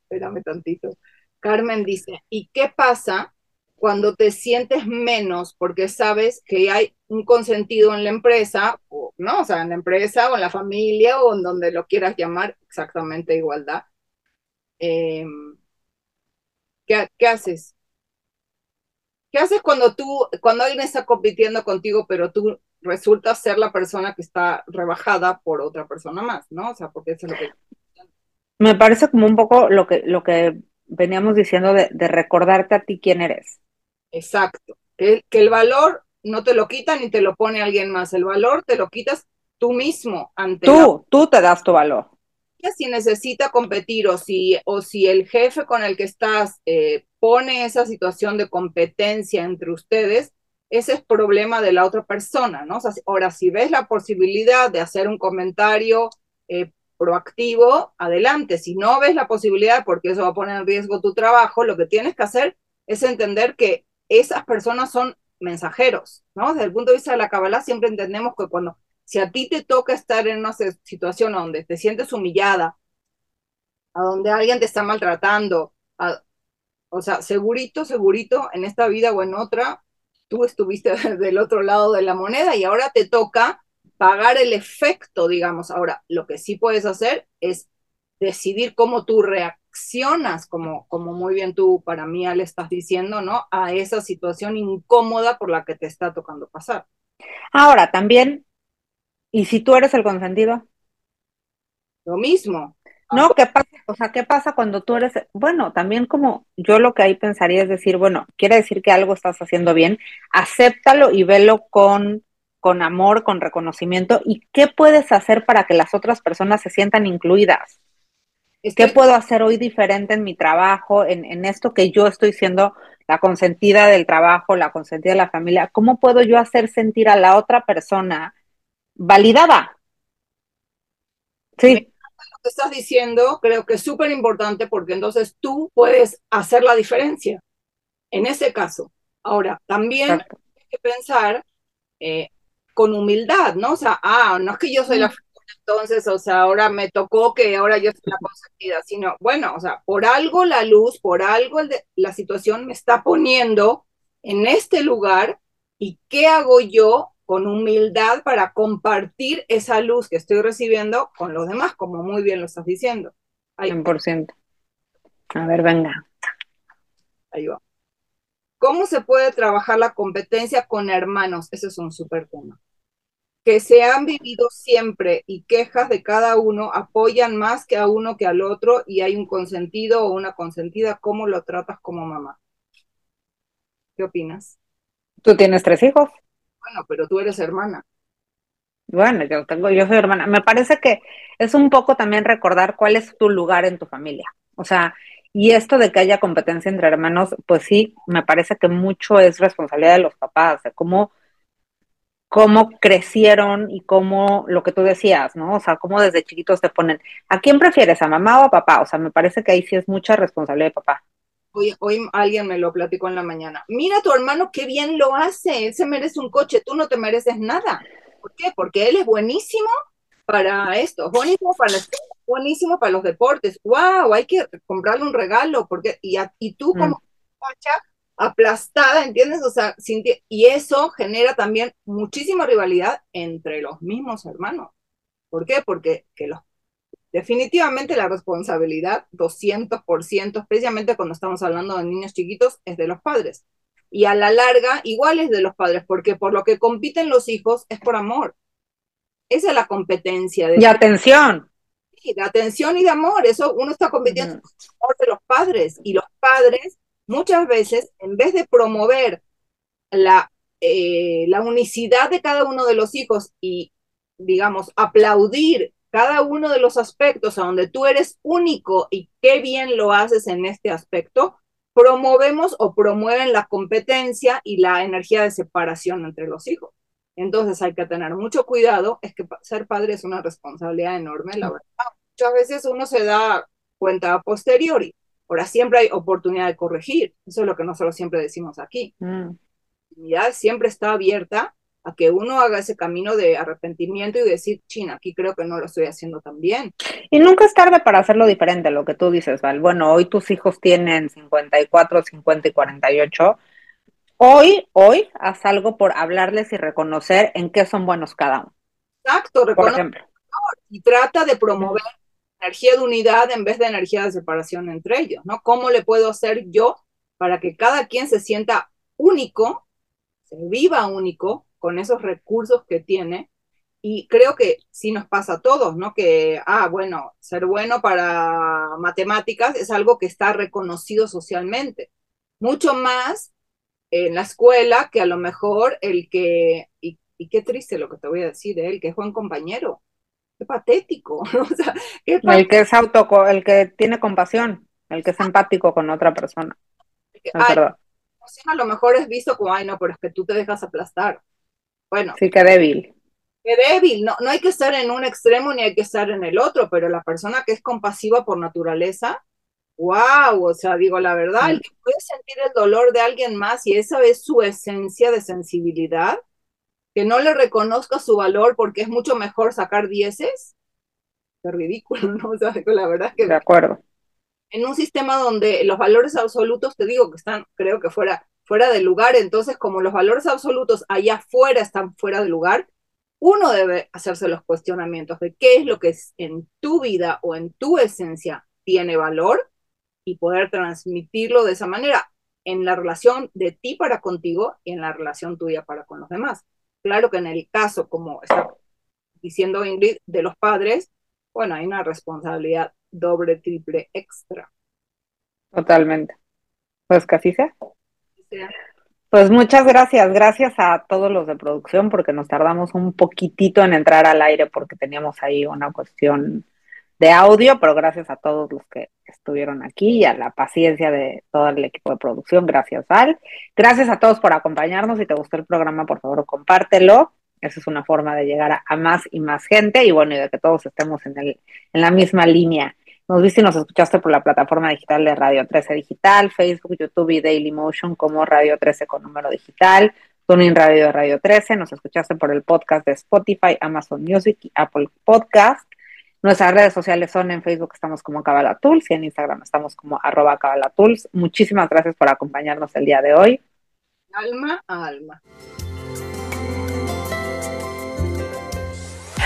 Espérame tantito. Carmen dice, ¿y qué pasa cuando te sientes menos porque sabes que hay un consentido en la empresa, o, ¿no? O sea, en la empresa o en la familia o en donde lo quieras llamar, exactamente igualdad. Em, ¿qué, ¿Qué haces? ¿Qué haces cuando tú, cuando alguien está compitiendo contigo, pero tú resultas ser la persona que está rebajada por otra persona más, ¿no? O sea, porque eso es lo que... Me parece como un poco lo que, lo que veníamos diciendo de, de recordarte a ti quién eres. Exacto. Que, que, el valor no te lo quita ni te lo pone alguien más. El valor te lo quitas tú mismo ante Tú, tú te das tu valor. Si necesita competir o si, o si el jefe con el que estás eh, pone esa situación de competencia entre ustedes, ese es problema de la otra persona, ¿no? O sea, ahora, si ves la posibilidad de hacer un comentario eh, proactivo, adelante. Si no ves la posibilidad, porque eso va a poner en riesgo tu trabajo, lo que tienes que hacer es entender que esas personas son mensajeros, ¿no? Desde el punto de vista de la Kabbalah siempre entendemos que cuando, si a ti te toca estar en una situación donde te sientes humillada, a donde alguien te está maltratando, o sea, segurito, segurito, en esta vida o en otra, tú estuviste (laughs) del otro lado de la moneda y ahora te toca pagar el efecto, digamos. Ahora, lo que sí puedes hacer es decidir cómo tú reaccionas como, como muy bien tú para mí le estás diciendo, ¿no? A esa situación incómoda por la que te está tocando pasar. Ahora, también, ¿y si tú eres el consentido? Lo mismo. No, ¿qué pasa? O sea, ¿qué pasa cuando tú eres, bueno, también como yo lo que ahí pensaría es decir, bueno, quiere decir que algo estás haciendo bien, acéptalo y velo con, con amor, con reconocimiento, y qué puedes hacer para que las otras personas se sientan incluidas. ¿Qué puedo hacer hoy diferente en mi trabajo, en, esto que yo estoy siendo la consentida del trabajo, la consentida de la familia? ¿Cómo puedo yo hacer sentir a la otra persona validada? Sí. Lo que estás diciendo creo que es súper importante porque entonces tú puedes hacer la diferencia en ese caso. Ahora, también hay que pensar eh, con humildad, ¿no? O sea, ah, no es que yo soy la entonces, o sea, ahora me tocó que ahora yo soy la consentida, sino, bueno, o sea, por algo la luz, por algo el de, la situación me está poniendo en este lugar y qué hago yo con humildad para compartir esa luz que estoy recibiendo con los demás, como muy bien lo estás diciendo. Ahí. 100%. A ver, venga. Ahí va. ¿Cómo se puede trabajar la competencia con hermanos? Ese es un súper tema que se han vivido siempre y quejas de cada uno apoyan más que a uno que al otro y hay un consentido o una consentida, ¿cómo lo tratas como mamá? ¿Qué opinas? ¿Tú tienes tres hijos? Bueno, pero tú eres hermana. Bueno, yo tengo, yo soy hermana. Me parece que es un poco también recordar cuál es tu lugar en tu familia. O sea, y esto de que haya competencia entre hermanos, pues sí, me parece que mucho es responsabilidad de los papás, de cómo, cómo crecieron y cómo lo que tú decías, ¿no? O sea, cómo desde chiquitos te ponen, ¿a quién prefieres, a mamá o a papá? O sea, me parece que ahí sí es mucha responsabilidad de papá. Hoy, hoy alguien me lo platicó en la mañana. Mira tu hermano qué bien lo hace, él se merece un coche, tú no te mereces nada. ¿Por qué? Porque él es buenísimo para esto, buenísimo para la buenísimo para los deportes. ¡Wow! Hay que comprarle un regalo, porque, y, y tú mm. como aplastada, ¿entiendes? O sea, y eso genera también muchísima rivalidad entre los mismos hermanos. ¿Por qué? Porque que los, definitivamente la responsabilidad, 200%, especialmente cuando estamos hablando de niños chiquitos, es de los padres. Y a la larga, igual es de los padres, porque por lo que compiten los hijos es por amor. Esa es la competencia. De y atención. Sí, de atención y de amor. Eso uno está compitiendo por amor de los padres. Y los padres, muchas veces, en vez de promover la, eh, la unicidad de cada uno de los hijos y, digamos, aplaudir cada uno de los aspectos a donde tú eres único y qué bien lo haces en este aspecto, promovemos o promueven la competencia y la energía de separación entre los hijos. Entonces hay que tener mucho cuidado, es que ser padre es una responsabilidad enorme, la verdad. Muchas veces uno se da cuenta a posteriori, ahora siempre hay oportunidad de corregir, eso es lo que nosotros siempre decimos aquí. Mm. La siempre está abierta a que uno haga ese camino de arrepentimiento y decir, china, aquí creo que no lo estoy haciendo tan bien. Y nunca es tarde para hacerlo diferente, lo que tú dices, Val. Bueno, hoy tus hijos tienen 54, 50 y 48 Hoy, hoy, haz algo por hablarles y reconocer en qué son buenos cada uno. Exacto, por ejemplo. Y trata de promover energía de unidad en vez de energía de separación entre ellos, ¿no? ¿Cómo le puedo hacer yo para que cada quien se sienta único, se viva único con esos recursos que tiene? Y creo que sí nos pasa a todos, ¿no? Que, ah, bueno, ser bueno para matemáticas es algo que está reconocido socialmente. Mucho más en la escuela que a lo mejor el que, y, qué triste lo que te voy a decir de él, que es buen compañero, qué patético, (laughs) El que es auto, el que tiene compasión, el que es empático con otra persona. a lo mejor es visto como, ay, no, pero es que tú te dejas aplastar. Bueno. Sí, qué débil. Qué débil, no, no hay que estar en un extremo ni hay que estar en el otro, pero la persona que es compasiva por naturaleza, wow, o sea, digo la verdad, el que puede sentir el dolor de alguien más y esa es su esencia de sensibilidad, que no le reconozca su valor porque es mucho mejor sacar dieces, es ridículo, ¿no? (laughs) O sea, la verdad es que... De acuerdo. En un sistema donde los valores absolutos, te digo que están, creo que fuera, fuera de lugar, entonces como los valores absolutos allá afuera están fuera de lugar, uno debe hacerse los cuestionamientos de qué es lo que en tu vida o en tu esencia tiene valor y poder transmitirlo de esa manera en la relación de ti para contigo y en la relación tuya para con los demás. Claro que en el caso, como está diciendo Ingrid, de los padres, bueno, hay una responsabilidad doble, triple, extra. Totalmente. Pues casi sea. sea. Pues muchas gracias, gracias a todos los de producción porque nos tardamos un poquitito en entrar al aire porque teníamos ahí una cuestión de audio, pero gracias a todos los que estuvieron aquí y a la paciencia de todo el equipo de producción. Gracias, Val. Gracias a todos por acompañarnos. Si te gustó el programa, por favor, compártelo. Esa es una forma de llegar a, más y más gente y bueno, y de que todos estemos en, el, en la misma línea. Nos viste y nos escuchaste por la plataforma digital de Radio 13 Digital, Facebook, YouTube y Daily Motion como Radio 13 con número digital, Tuning Radio de Radio 13. Nos escuchaste por el podcast de Spotify, Amazon Music y Apple Podcast. Nuestras redes sociales son en Facebook estamos como Cabalatools y en Instagram estamos como arroba Cabalatools. Muchísimas gracias por acompañarnos el día de hoy. Alma a alma.